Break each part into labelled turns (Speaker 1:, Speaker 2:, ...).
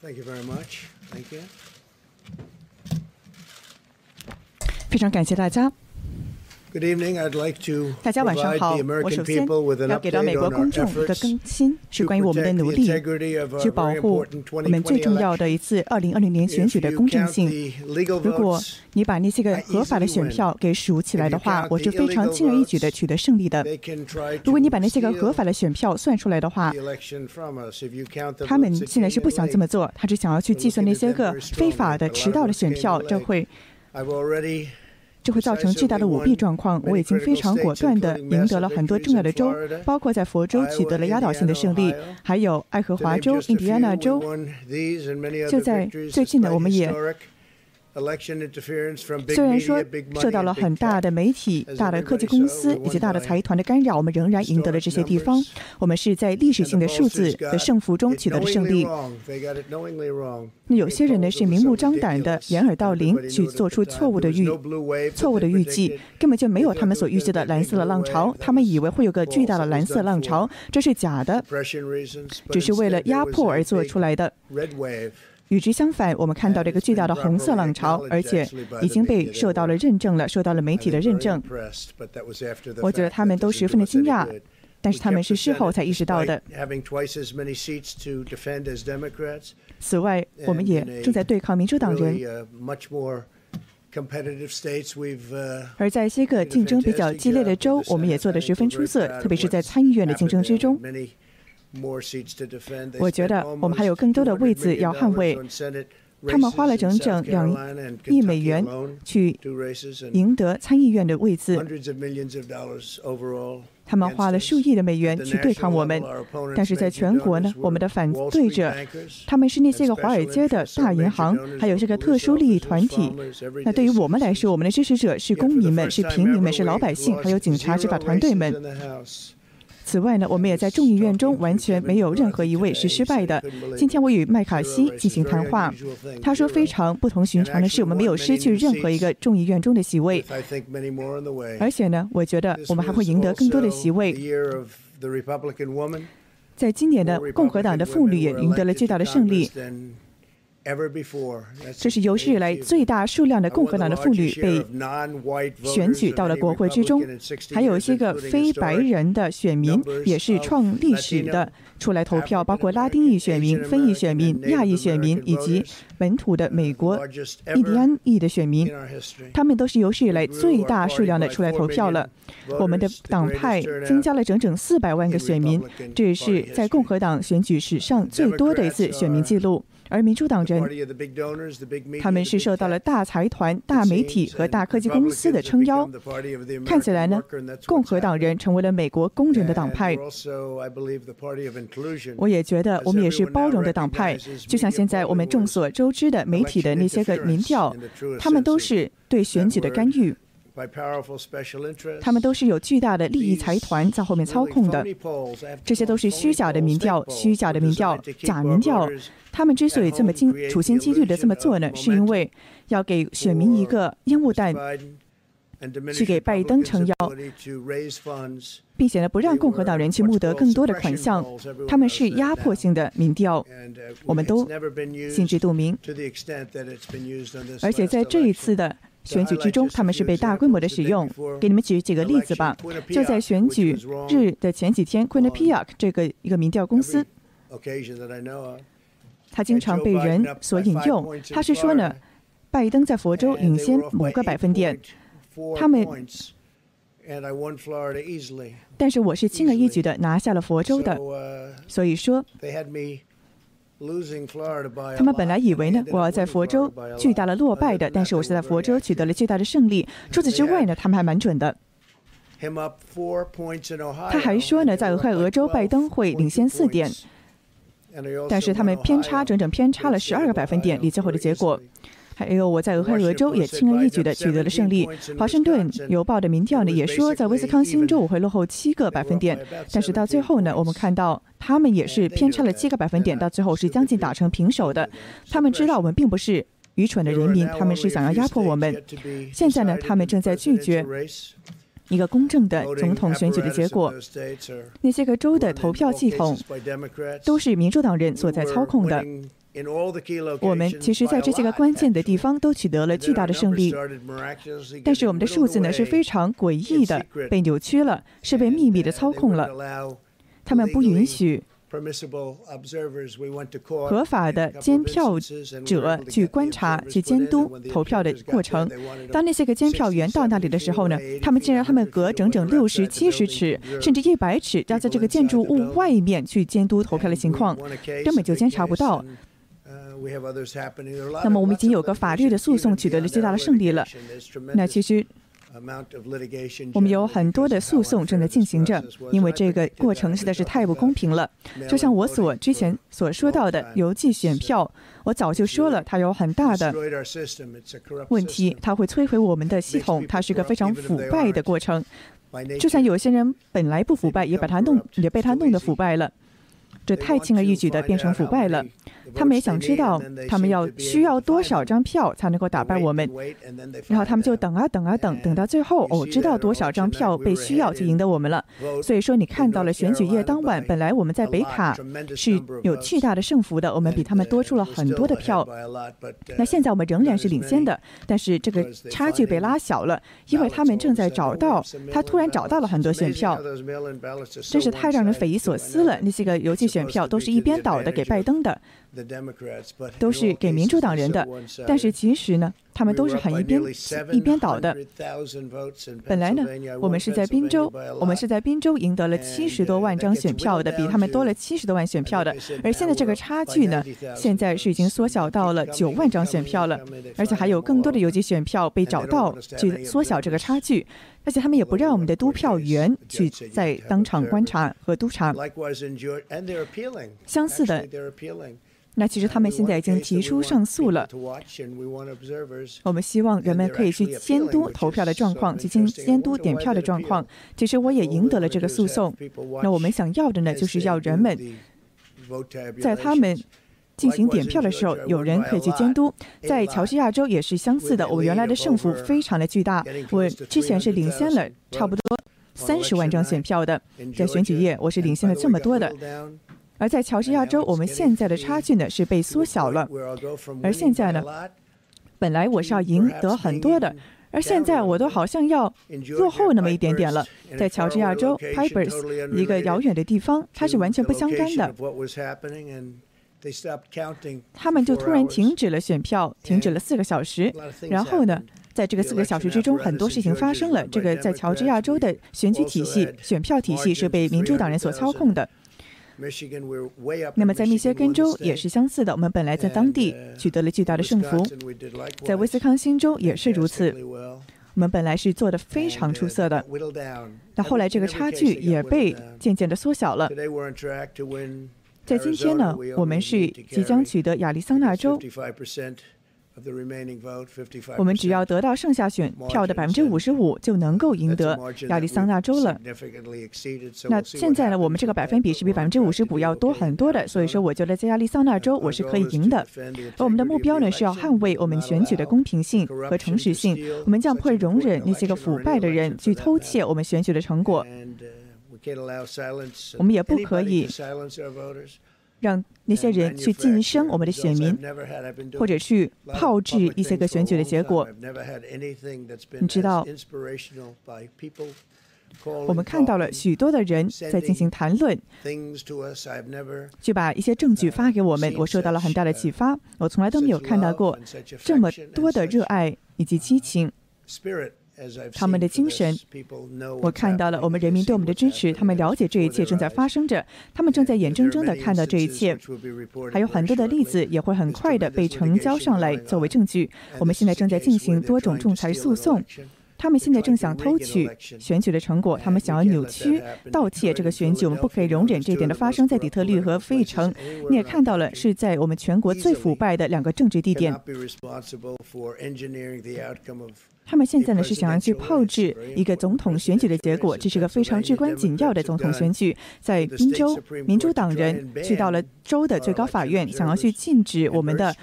Speaker 1: Thank you very much. Thank you.
Speaker 2: 非常感谢大家。
Speaker 1: Good evening. I'd like to
Speaker 2: 大家晚上
Speaker 1: provide
Speaker 2: 好
Speaker 1: the，
Speaker 2: 我
Speaker 1: American
Speaker 2: 首先
Speaker 1: people with an
Speaker 2: 要给到美
Speaker 1: update
Speaker 2: 国
Speaker 1: on
Speaker 2: 公
Speaker 1: our
Speaker 2: 众一个
Speaker 1: efforts
Speaker 2: 更新，是
Speaker 1: to
Speaker 2: 关于我们的
Speaker 1: protect
Speaker 2: 努
Speaker 1: the
Speaker 2: 力
Speaker 1: ，integrity of our
Speaker 2: 去保
Speaker 1: very
Speaker 2: 护
Speaker 1: important
Speaker 2: 我们最重要
Speaker 1: 2020
Speaker 2: 的一次2020年选举的公正
Speaker 1: If
Speaker 2: 性
Speaker 1: you。count the legal
Speaker 2: 如果
Speaker 1: votes,
Speaker 2: 你把那些个合法的选票给数起来的话，我是非常轻而易举的取得胜利的。如果你把那些个合法的选票算出来的话
Speaker 1: the，election from us. If you count the
Speaker 2: 他们现在是不想这么做，他只想要去计算那些个非法的迟到的选票，这会这会造成巨大的舞弊状况。我已经非常果断地赢得了很多重要的州，包括在佛州取得了压倒性的胜利，还有爱荷华州、印第安纳州就在最近呢，我们也虽然说受到了很大的媒体、大的科技公司以及大的财团的干扰，我们仍然赢得了这些地方。我们是在历史性的数字的胜负中取得了胜利。那有些人呢是明目张胆的掩耳盗铃，去做出错误的预错误的预计，根本就没有他们所预计的蓝色的浪潮。他们以为会有个巨大的蓝色浪潮，这是假的，只是为了压迫而做出来的。与之相反，我们看到了一个巨大的红色浪潮，而且已经被受到了认证了。受到了媒体的认证，我觉得他们都十分的惊讶。但是他们是事后才意识到的。此外，我们也正在对抗民主党人。而在一些个竞争比较激烈的州，我们也做得十分出色，特别是在参议院的竞争之中。我觉得我们还有更多的位置要捍卫他们花了整整两亿美元去赢得参议院的位置他们花了数亿的美元去对抗我们但是在全国呢我们的反对者他们是那些个华尔街的大银行还有这个特殊利益团体。那对于我们来说我们的支持者是公民们是平民们是老百姓还有警察执法团队们。此外呢，我们也在众议院中完全没有任何一位是失败的。今天我与麦卡锡进行谈话，他说非常不同寻常的是，我们没有失去任何一个众议院中的席位，而且呢，我觉得我们还会赢得更多的席位。在今年的共和党的妇女也赢得了巨大的胜利 这是有史以来最大数量的共和党的妇女被选举到了国会之中
Speaker 1: Republican in 60
Speaker 2: 还有一些个非白人的选民也是创历史的出来投票，包括拉丁裔选民、非裔选民、亚裔选民以及本土的美国印第安裔的选民他们都是有史以来最大数量的出来投票了。我们的党派增加了整整四百万个选民，这也是在共和党选举史上最多的一次选民记录。而民主党人他们是受到了大财团、大媒体和大科技公司的撑腰。看起来呢，共和党人成为了美国工人的党派。我也觉得我们也是包容的党派，就像现在我们众所周知的媒体的那些个民调，他们都是对选举的干预，他们都是有巨大的利益财团在后面操控的。这些都是虚假的民调，虚假的民调，假民调。他们之所以这么精处心积虑的这么做呢，是因为要给选民一个烟雾弹，去给拜登撑腰，并且呢不让共和党人去募得更多的款项。他们是压迫性的民调，我们都心知肚明。而且在这一次的选举之中，他们是被大规模的使用。给你们举几个例子吧。就在选举日的前几天，Quinnipiac 这个一个民调公司，他经常被人所引用。他是说呢，拜登在佛州领先某个百分点，他们，但是我是轻而易举的拿下了佛州的。所以说，他们本来以为呢，我要在佛州巨大的落败的，但是我是在佛州取得了巨大的胜利。除此之外呢，他们还蛮准的。他还说呢，在俄亥俄州拜登会领先四点。但是他们偏差整整偏差了十二个百分点，离最后的结果。还有我在俄亥俄州也轻而易举地取得了胜利。华盛顿邮报的民调呢也说，在威斯康星州我会落后七个百分点，但是到最后呢，我们看到他们也是偏差了七个百分点，到最后是将近打成平手的。他们知道我们并不是愚蠢的人民，他们是想要压迫我们。现在呢，他们正在拒绝。一个公正的总统选举的结果，那些个州的投票系统都是民主党人所在操控的。我们其实在这些个关键的地方都取得了巨大的胜利，但是我们的数字呢是非常诡异的，被扭曲了，是被秘密的操控了。他们不允许合法的监票者去观察、去监督投票的过程。当那些个监票员到那里的时候呢，他们竟然他们隔整整六十七十尺，甚至一百尺，要在这个建筑物外面去监督投票的情况，根本就监察不到。那么我们已经有个法律的诉讼取得了巨大的胜利了。那其实我们有很多的诉讼正在进行着，因为这个过程实在是太不公平了。就像我所之前所说到的邮寄选票，我早就说了，它有很大的问题，它会摧毁我们的系统，它是一个非常腐败的过程。就算有些人本来不腐败，也把它弄也被它弄得腐败了。这太轻而易举的变成腐败了。他们也想知道，他们要需要多少张票才能够打败我们。然后他们就等啊等啊等，等到最后哦，知道多少张票被需要就赢得我们了。所以说，你看到了选举夜当晚，本来我们在北卡是有巨大的胜负的，我们比他们多出了很多的票。那现在我们仍然是领先的，但是这个差距被拉小了，因为他们正在找到，他突然找到了很多选票，真是太让人匪夷所思了。那些个邮寄选票都是一边倒的给拜登的。都是给民主党人的，但是其实呢。他们都是很一边一边倒的。本来呢，我们是在宾州，我们是在宾州赢得了七十多万张选票的，比他们多了七十多万选票的。而现在这个差距呢，现在是已经缩小到了九万张选票了，而且还有更多的邮寄选票被找到，去缩小这个差距。而且他们也不让我们的督票员去在当场观察和督查。相似的。那其实他们现在已经提出上诉了。我们希望人们可以去监督投票的状况，去监监督点票的状况。其实我也赢得了这个诉讼。那我们想要的呢，就是要人们在他们进行点票的时候，有人可以去监督。在乔治亚州也是相似的。我原来的胜负非常的巨大，我之前是领先了差不多三十万张选票的，在选举夜我是领先了这么多的。而在乔治亚州，我们现在的差距呢是被缩小了。而现在呢，本来我是要赢得很多的，而现在我都好像要落后那么一点点了。在乔治亚州，Pipers 一个遥远的地方，它是完全不相干的。他们就突然停止了选票，停止了四个小时。然后呢，在这个四个小时之中，很多事情发生了。这个在乔治亚州的选举体系、选票体系是被民主党人所操控的。那么在密歇根州也是相似的，我们本来在当地取得了巨大的胜服，在威斯康星州也是如此，我们本来是做的非常出色的，那后来这个差距也被渐渐的缩小了。在今天呢，我们是即将取得亚利桑那州。我们只要得到剩下选票的百分之五十五，就能够赢得亚利桑那州了。那现在呢，我们这个百分比是比百分之五十五要多很多的，所以说我觉得在亚利桑那州我是可以赢的。而我们的目标呢是要捍卫我们选举的公平性和诚实性，我们将不会容忍那些个腐败的人去偷窃我们选举的成果。我们也不可以。让那些人去晋升我们的选民，或者去炮制一些个选举的结果。你知道，我们看到了许多的人在进行谈论，去把一些证据发给我们，我受到了很大的启发。我从来都没有看到过这么多的热爱以及激情。他们的精神，我看到了我们人民对我们的支持。他们了解这一切正在发生着，他们正在眼睁睁地看到这一切。还有很多的例子也会很快的被呈交上来作为证据。我们现在正在进行多种仲裁诉讼。他们现在正想偷取选举的成果，他们想要扭曲、盗窃这个选举，我们不可以容忍这一点的发生。在底特律和费城，你也看到了，是在我们全国最腐败的两个政治地点。他们现在呢是想要去炮制一个总统选举的结果，这是个非常至关紧要的总统选举。在宾州，民主党人去到了州的最高法院，想要去禁止我们的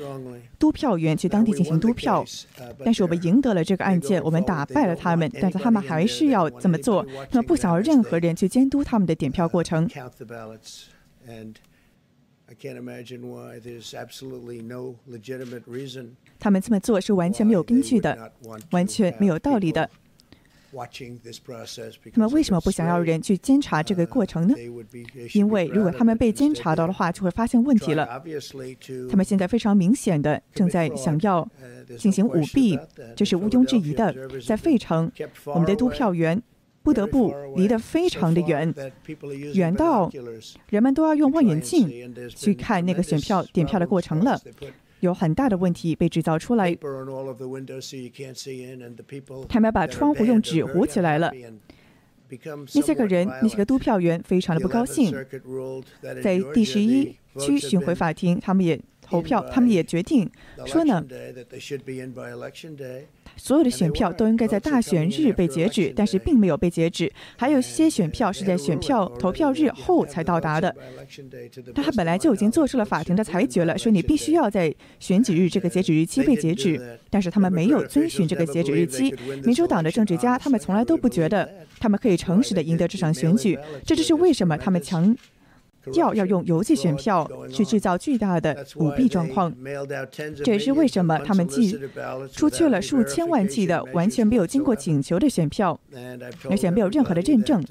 Speaker 2: 督票员去当地进行督票，但是我们赢得了这个案件，我们打败了他们，但是他们还是要这么做，他们不想要任何人去监督他们的点票过程。他们这么做是完全没有根据的，完全没有道理的。那么为什么不想要人去监察这个过程呢？因为如果他们被监察到的话，就会发现问题了。他们现在非常明显的正在想要进行舞弊，这是毋庸置疑的。在费城，我们的督票员不得不离得非常的远，远到人们都要用望远镜去看那个选票点票的过程了。有很大的问题被制造出来，他们把窗户用纸糊起来了。那些个人，那些个督票员非常的不高兴。在第十一区巡回法庭，他们也投票，他们也决定说呢。所有的选票都应该在大选日被截止，但是并没有被截止。还有一些选票是在选票投票日后才到达的。他本来就已经做出了法庭的裁决了，说你必须要在选举日这个截止日期被截止，但是他们没有遵循这个截止日期。民主党的政治家他们从来都不觉得他们可以诚实的赢得这场选举，这就是为什么他们强。要要用邮寄选票去制造巨大的舞弊状况，这也是为什么他们寄出去了数千万计的完全没有经过请求的选票，而且没有任何的认证。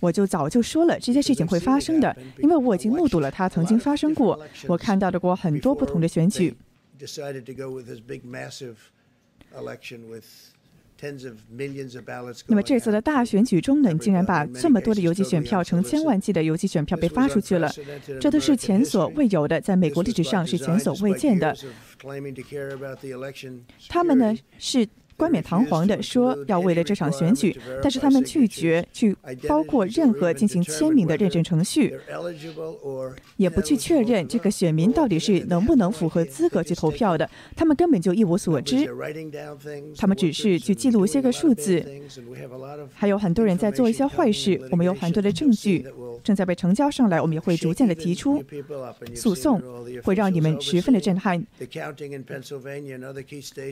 Speaker 2: 我就早就说了这些事情会发生的，因为我已经目睹了它曾经发生过，我看到的过很多不同的选举。那么这次的大选举中呢，竟然把这么多的邮寄选票，成千万计的邮寄选票被发出去了，这都是前所未有的，在美国历史上是前所未见的。他们呢是。冠冕堂皇地说要为了这场选举，但是他们拒绝去包括任何进行签名的认证程序，也不去确认这个选民到底是能不能符合资格去投票的。他们根本就一无所知，他们只是去记录一些个数字。还有很多人在做一些坏事，我们有很多的证据正在被成交上来，我们也会逐渐的提出诉讼，会让你们十分的震撼。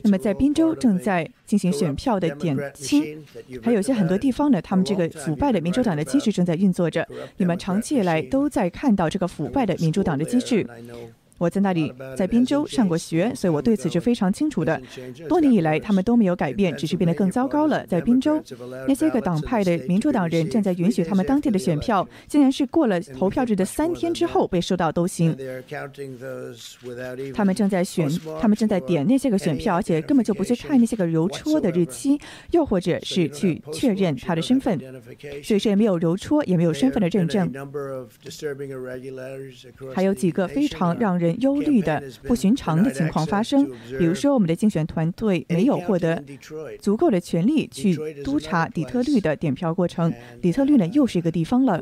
Speaker 2: 那么在宾州正在。进行选票的点清，还有些很多地方呢，他们这个腐败的民主党的机制正在运作着。你们长期以来都在看到这个腐败的民主党的机制。我在那里，在宾州上过学，所以我对此是非常清楚的。多年以来，他们都没有改变，只是变得更糟糕了。在宾州，那些个党派的民主党人正在允许他们当地的选票，竟然是过了投票日的三天之后被收到都行。他们正在选，他们正在点那些个选票，而且根本就不去看那些个邮戳的日期，又或者是去确认他的身份。所以，也没有邮戳，也没有身份的认证。还有几个非常让人。忧虑的不寻常的情况发生，比如说，我们的竞选团队没有获得足够的权利去督查底特律的点票过程。底特律呢，又是一个地方了。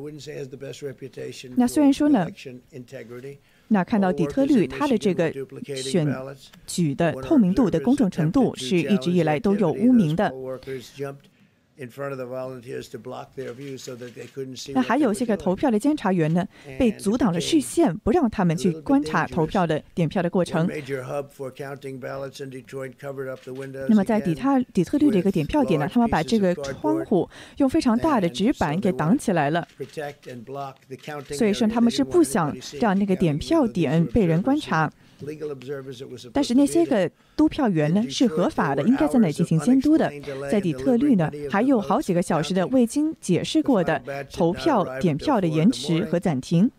Speaker 2: 那虽然说呢，那看到底特律它的这个选举的透明度的公正程度，是一直以来都有污名的。那还有些个投票的监察员呢，被阻挡了视线，不让他们去观察投票的点票的过程。那么在底特底特律的一个点票点呢，他们把这个窗户用非常大的纸板给挡起来了。所以说他们是不想让那个点票点被人观察。但是那些个督票员呢是合法的，应该在那进行监督的。在底特律呢，还有好几个小时的未经解释过的投票点票的延迟和暂停。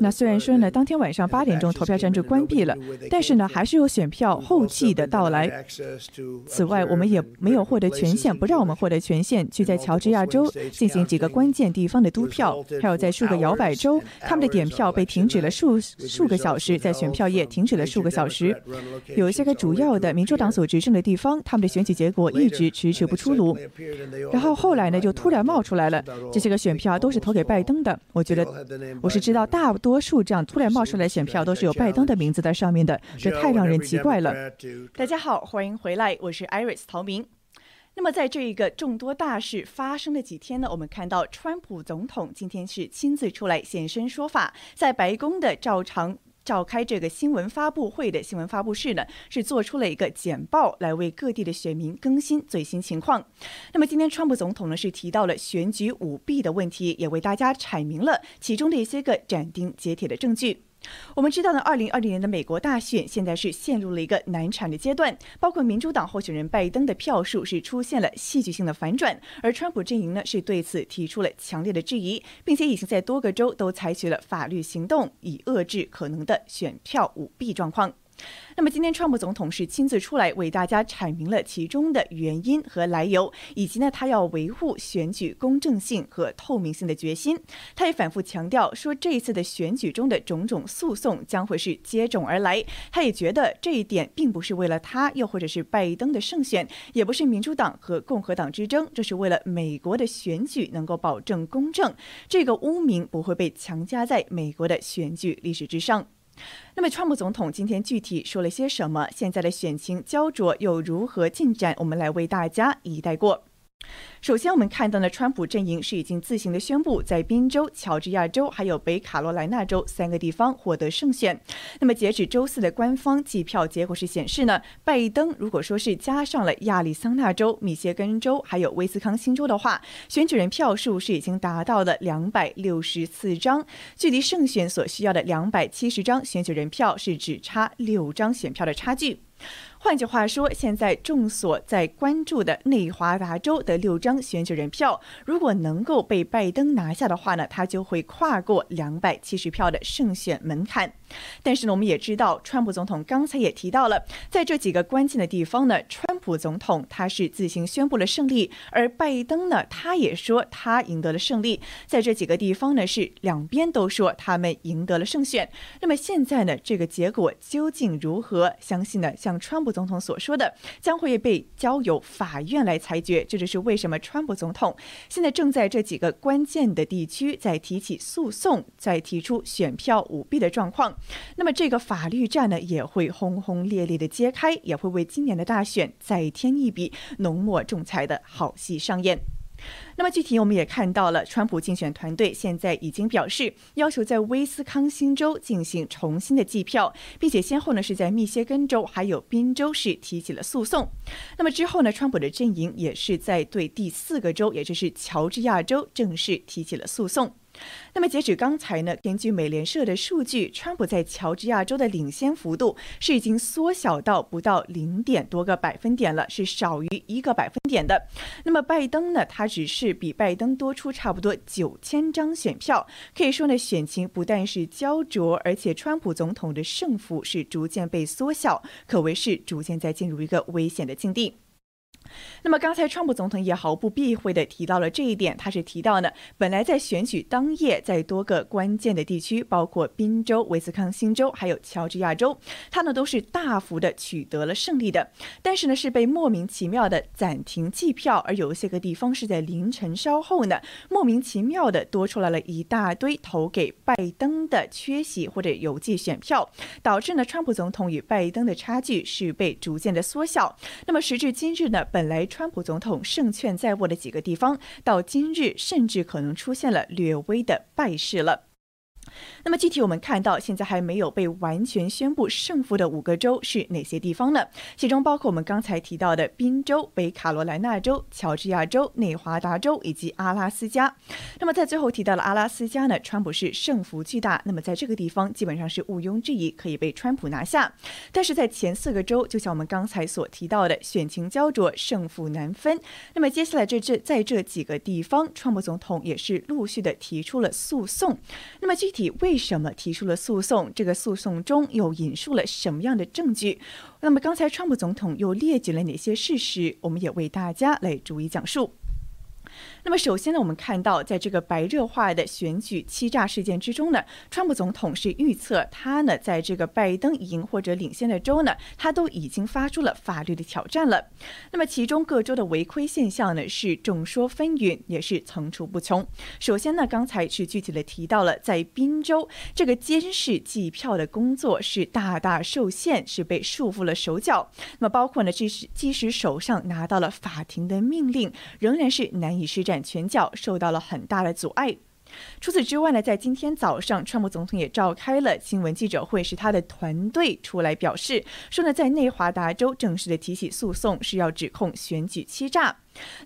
Speaker 2: 那虽然说呢，当天晚上八点钟投票站就关闭了，但是呢，还是有选票后继的到来。此外，我们也没有获得权限，不让我们获得权限去在乔治亚州进行几个关键地方的督票，还有在数个摇摆州，他们的点票被停止了数数个小时，在选票页停止了数个小时。有一些个主要的民主党所执政的地方，他们的选举结果一直迟迟不出炉。然后后来呢，就突然冒出来了，这些个选票都是投给拜登。登的，我觉得我是知道，大多数这样突然冒出来的选票都是有拜登的名字在上面的，这太让人奇怪了。大家好，欢迎回来，我是 Iris 陶明。那么在这一个众多大事发生的几天呢，我们看到川普总统今天是亲自出来现身说法，在白宫的照常。召开这个新闻发布会的新闻发布室呢，是做出了一个简报，来为各地的选民更新最新情况。那么今天，川普总统呢是提到了选举舞弊的问题，也为大家阐明了其中的一些个斩钉截铁的证据。我们知道呢，二零二零年的美国大选现在是陷入了一个难产的阶段，包括民主党候选人拜登的票数是出现了戏剧性的反转，而川普阵营呢是对此提出了强烈的质疑，并且已经在多个州都采取了法律行动，以遏制可能的选票舞弊状况。那么今天，川普总统是亲自出来为大家阐明了其中的原因和来由，以及呢他要维护选举公正性和透明性的决心。他也反复强调说，这一次的选举中的种种诉讼将会是接踵而来。他也觉得这一点并不是为了他，又或者是拜登的胜选，也不是民主党和共和党之争，这是为了美国的选举能够保证公正，这个污名不会被强加在美国的选举历史之上。那么，川普总统今天具体说了些什么？现在的选情焦灼又如何进展？我们来为大家一一带过。首先，我们看到呢，川普阵营是已经自行的宣布，在宾州、乔治亚州还有北卡罗来纳州三个地方获得胜选。那么，截止周四的官方计票结果是显示呢，拜登如果说是加上了亚利桑那州、密歇根州还有威斯康星州的话，选举人票数是已经达到了两百六十四张，距离胜选所需要的两百七十张选举人票是只差六张选票的差距。换句话说，现在众所在关注的内华达州的六张选举人票，如果能够被拜登拿下的话呢，他就会跨过两百七十票的胜选门槛。但是呢，我们也知道，川普总统刚才也提到了，在这几个关键的地方呢，川普总统他是自行宣布了胜利，而拜登呢，他也说他赢得了胜利。在这几个地方呢，是两边都说他们赢得了胜选。那么现在呢，这个结果究竟如何？相信呢，像川普。总统所说的将会被交由法院来裁决，这就是为什么川普总统现在正在这几个关键的地区在提起诉讼，在提出选票舞弊的状况。那么这个法律战呢，也会轰轰烈烈的揭开，也会为今年的大选再添一笔浓墨重彩的好戏上演。那么具体我们也看到了，川普竞选团队现在已经表示，要求在威斯康星州进行重新的计票，并且先后呢是在密歇根州还有宾州市提起了诉讼。那么之后呢，川普的阵营也是在对第四个州，也就是乔治亚州正式提起了诉讼。那么截止刚才呢，根据美联社的数据，川普在乔治亚州的领先幅度是已经缩小到不到零点多个百分点了，是少于一个百分点的。那么拜登呢，他只是比拜登多出差不多九千张选票，可以说呢，选情不但是焦灼，而且川普总统的胜负是逐渐被缩小，可谓是逐渐在进入一个危险的境地。那么刚才川普总统也毫不避讳地提到了这一点，他是提到呢，本来在选举当夜，在多个关键的地区，包括宾州、威斯康星州还有乔治亚州，他呢都是大幅的取得了胜利的，但是呢是被莫名其妙的暂停计票，而有些个地方是在凌晨稍后呢，莫名其妙的多出来了一大堆投给拜登的缺席或者邮寄选票，导致呢川普总统与拜登的差距是被逐渐的缩小。那么时至今日呢，本本来川普总统胜券在握的几个地方，到今日甚至可能出现了略微的败势了。那么具体我们看到，现在还没有被完全宣布胜负的五个州是哪些地方呢？其中包括我们刚才提到的宾州、北卡罗来纳州、乔治亚州、内华达州以及阿拉斯加。那么在最后提到了阿拉斯加呢，川普是胜负巨大。那么在这个地方基本上是毋庸置疑可以被川普拿下。但是在前四个州，就像我们刚才所提到的，选情焦灼，胜负难分。那么接下来这这在这几个地方，川普总统也是陆续的提出了诉讼。那么具体。为什么提出了诉讼？这个诉讼中又引述了什么样的证据？那么刚才川普总统又列举了哪些事实？我们也为大家来逐一讲述。那么首先呢，我们看到，在这个白热化的选举欺诈事件之中呢，川普总统是预测他呢，在这个拜登赢或者领先的州呢，他都已经发出了法律的挑战了。那么其中各州的违规现象呢，是众说纷纭，也是层出不穷。首先呢，刚才是具体的提到了，在宾州这个监视计票的工作是大大受限，是被束缚了手脚。那么包括呢，即使即使手上拿到了法庭的命令，仍然是难以施展拳脚，受到了很大的阻碍。除此之外呢，在今天早上，川普总统也召开了新闻记者会，是他的团队出来表示说呢，在内华达州正式的提起诉讼，是要指控选举欺诈。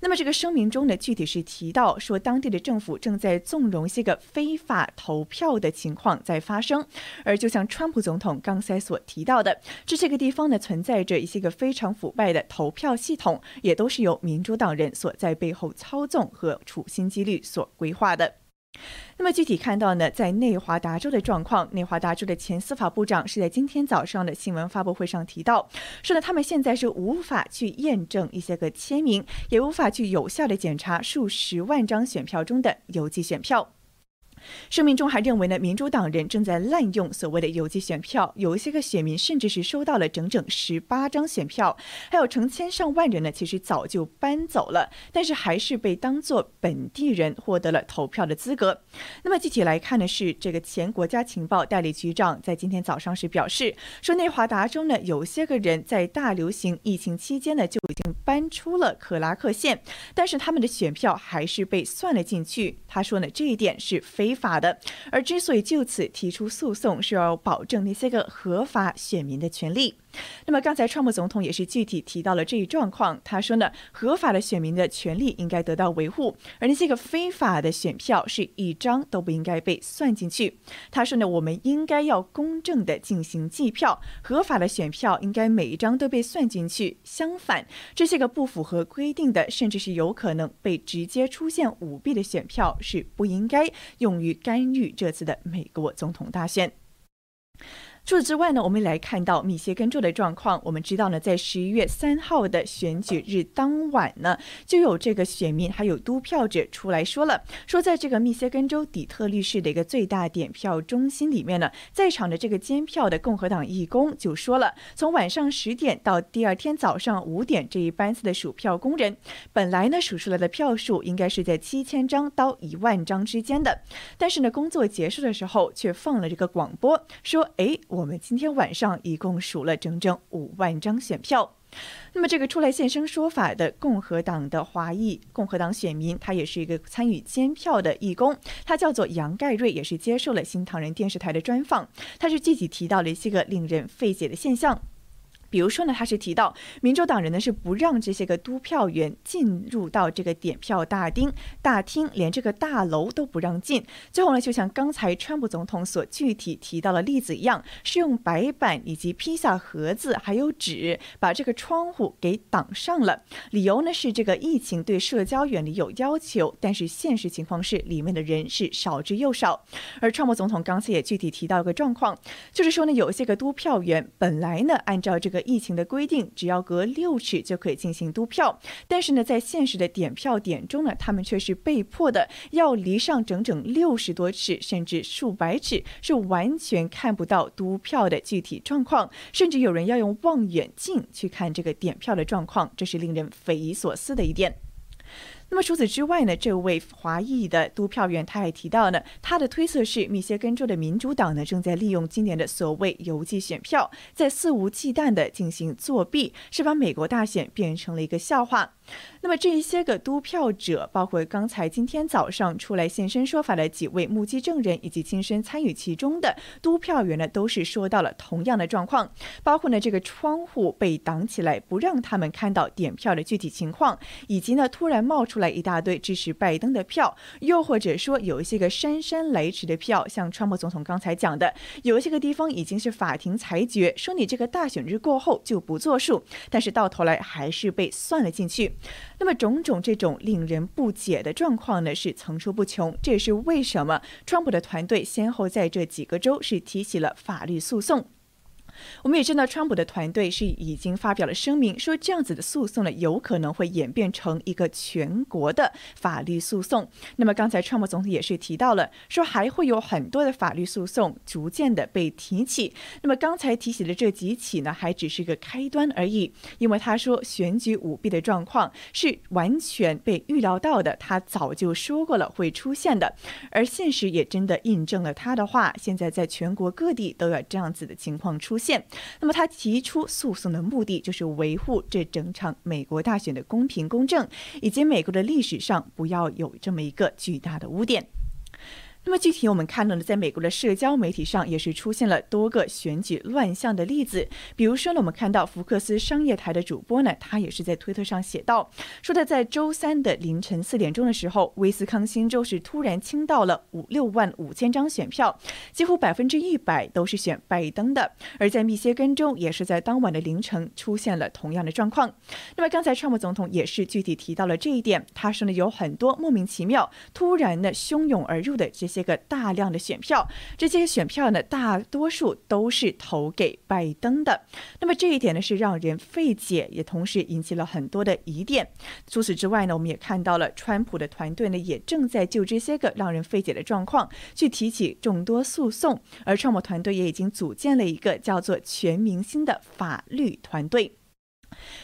Speaker 2: 那么这个声明中呢，具体是提到说，当地的政府正在纵容一些个非法投票的情况在发生，而就像川普总统刚才所提到的，这些个地方呢存在着一些个非常腐败的投票系统，也都是由民主党人所在背后操纵和处心积虑所规划的。那么具体看到呢，在内华达州的状况，内华达州的前司法部长是在今天早上的新闻发布会上提到，说呢，他们现在是无法去验证一些个签名，也无法去有效的检查数十万张选票中的邮寄选票。声明中还认为呢，民主党人正在滥用所谓的邮寄选票，有一些个选民甚至是收到了整整十八张选票，还有成千上万人呢，其实早就搬走了，但是还是被当作本地人获得了投票的资格。那么具体来看呢，是这个前国家情报代理局长在今天早上时表示，说内华达州呢，有些个人在大流行疫情期间呢就已经搬出了克拉克县，但是他们的选票还是被算了进去。他说呢，这一点是非。法的，而之所以就此提出诉讼，是要保证那些个合法选民的权利。那么刚才川普总统也是具体提到了这一状况，他说呢，合法的选民的权利应该得到维护，而那些个非法的选票是一张都不应该被算进去。他说呢，我们应该要公正的进行计票，合法的选票应该每一张都被算进去。相反，这些个不符合规定的，甚至是有可能被直接出现舞弊的选票是不应该用于干预这次的美国总统大选。除此之外呢，我们来看到密歇根州的状况。我们知道呢，在十一月三号的选举日当晚呢，就有这个选民还有督票者出来说了，说在这个密歇根州底特律市的一个最大点票中心里面呢，在场的这个监票的共和党义工就说了，从晚上十点到第二天早上五点这一班次的数票工人，本来呢数出来的票数应该是在七千张到一万张之间的，但是呢工作结束的时候却放了这个广播，说哎。我们今天晚上一共数了整整五万张选票。那么，这个出来现身说法的共和党的华裔共和党选民，他也是一个参与监票的义工，他叫做杨盖瑞，也是接受了新唐人电视台的专访。他是具体提到了一些个令人费解的现象。比如说呢，他是提到民主党人呢是不让这些个督票员进入到这个点票大厅，大厅连这个大楼都不让进。最后呢，就像刚才川普总统所具体提到的例子一样，是用白板以及披萨盒子还有纸把这个窗户给挡上了。理由呢是这个疫情对社交远离有要求，但是现实情况是里面的人是少之又少。而川普总统刚才也具体提到一个状况，就是说呢，有一些个督票员本来呢按照这个。疫情的规定，只要隔六尺就可以进行督票，但是呢，在现实的点票点中呢，他们却是被迫的要离上整整六十多尺，甚至数百尺，是完全看不到督票的具体状况，甚至有人要用望远镜去看这个点票的状况，这是令人匪夷所思的一点。那么除此之外呢，这位华裔的督票员他还提到呢，他的推测是密歇根州的民主党呢正在利用今年的所谓邮寄选票，在肆无忌惮的进行作弊，是把美国大选变成了一个笑话。那么这一些个督票者，包括刚才今天早上出来现身说法的几位目击证人，以及亲身参与其中的督票员呢，都是说到了同样的状况，包括呢这个窗户被挡起来，不让他们看到点票的具体情况，以及呢突然冒出来一大堆支持拜登的票，又或者说有一些个姗姗来迟的票，像川普总统刚才讲的，有一些个地方已经是法庭裁决说你这个大选日过后就不作数，但是到头来还是被算了进去。那么种种这种令人不解的状况呢，是层出不穷。这也是为什么川普的团队先后在这几个州是提起了法律诉讼。我们也知道，川普的团队是已经发表了声明，说这样子的诉讼呢，有可能会演变成一个全国的法律诉讼。那么刚才川普总统也是提到了，说还会有很多的法律诉讼逐渐的被提起。那么刚才提起的这几起呢，还只是个开端而已，因为他说选举舞弊的状况是完全被预料到的，他早就说过了会出现的，而现实也真的印证了他的话。现在在全国各地都有这样子的情况出现。现，那么他提出诉讼的目的就是维护这整场美国大选的公平公正，以及美国的历史上不要有这么一个巨大的污点。那么具体我们看到呢，在美国的社交媒体上也是出现了多个选举乱象的例子。比如说呢，我们看到福克斯商业台的主播呢，他也是在推特上写道，说的在周三的凌晨四点钟的时候，威斯康星州是突然倾倒了五六万五千张选票，几乎百分之一百都是选拜登的。而在密歇根州，也是在当晚的凌晨出现了同样的状况。那么刚才川普总统也是具体提到了这一点，他说呢，有很多莫名其妙、突然的汹涌而入的这些。这个大量的选票，这些选票呢，大多数都是投给拜登的。那么这一点呢，是让人费解，也同时引起了很多的疑点。除此之外呢，我们也看到了川普的团队呢，也正在就这些个让人费解的状况去提起众多诉讼。而川普团队也已经组建了一个叫做“全明星”的法律团队。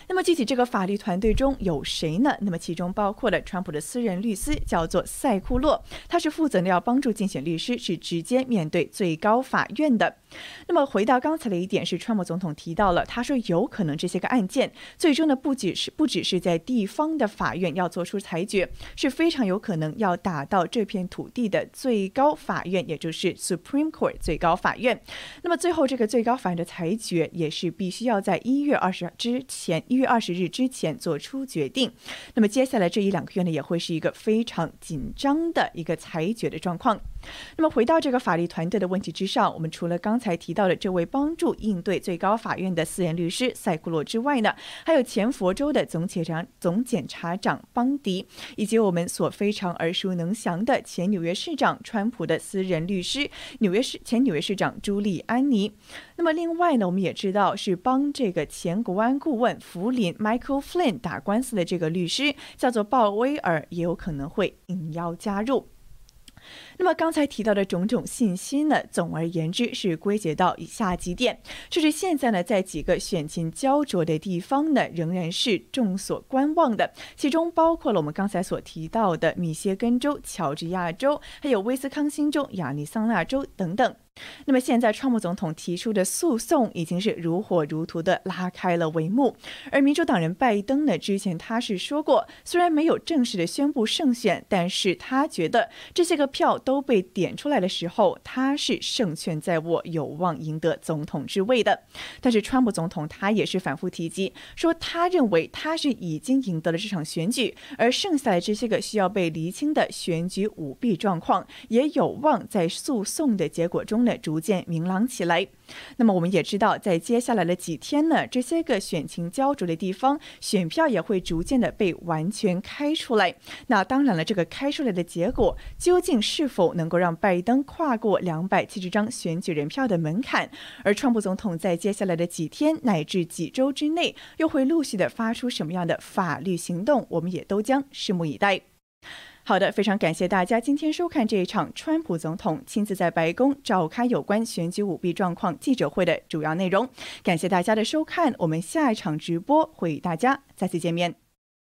Speaker 2: 那么具体这个法律团队中有谁呢？那么其中包括了川普的私人律师，叫做塞库洛，他是负责呢要帮助竞选律师是直接面对最高法院的。那么回到刚才的一点，是川普总统提到了，他说有可能这些个案件最终呢不只是不只是在地方的法院要做出裁决，是非常有可能要打到这片土地的最高法院，也就是 Supreme Court 最高法院。那么最后这个最高法院的裁决也是必须要在一月二十之前，一月二十日之前做出决定。那么接下来这一两个月呢，也会是一个非常紧张的一个裁决的状况。那么回到这个法律团队的问题之上，我们除了刚才提到的这位帮助应对最高法院的私人律师塞库洛之外呢，还有前佛州的总检察总检察长邦迪，以及我们所非常耳熟能详的前纽约市长川普的私人律师纽约市前纽约市长朱利安尼。那么另外呢，我们也知道是帮这个前国安顾问福林 Michael Flynn 打官司的这个律师叫做鲍威尔，也有可能会应邀加入。那么刚才提到的种种信息呢，总而言之是归结到以下几点：就是现在呢，在几个选情焦灼的地方呢，仍然是众所观望的，其中包括了我们刚才所提到的密歇根州、乔治亚州，还有威斯康星州、亚利桑那州等等。那么现在，川普总统提出的诉讼已经是如火如荼的拉开了帷幕。而民主党人拜登呢，之前他是说过，虽然没有正式的宣布胜选，但是他觉得这些个票都被点出来的时候，他是胜券在握，有望赢得总统之位的。但是川普总统他也是反复提及，说他认为他是已经赢得了这场选举，而剩下的这些个需要被厘清的选举舞弊状况，也有望在诉讼的结果中逐渐明朗起来。那么我们也知道，在接下来的几天呢，这些个选情焦灼的地方，选票也会逐渐的被完全开出来。那当然了，这个开出来的结果，究竟是否能够让拜登跨过两百七十张选举人票的门槛？而川普总统在接下来的几天乃至几周之内，又会陆续的发出什么样的法律行动？我们也都将拭目以待。好的，非常感谢大家今天收看这一场川普总统亲自在白宫召开有关选举舞弊状况记者会的主要内容。感谢大家的收看，我们下一场直播会与大家再次见面。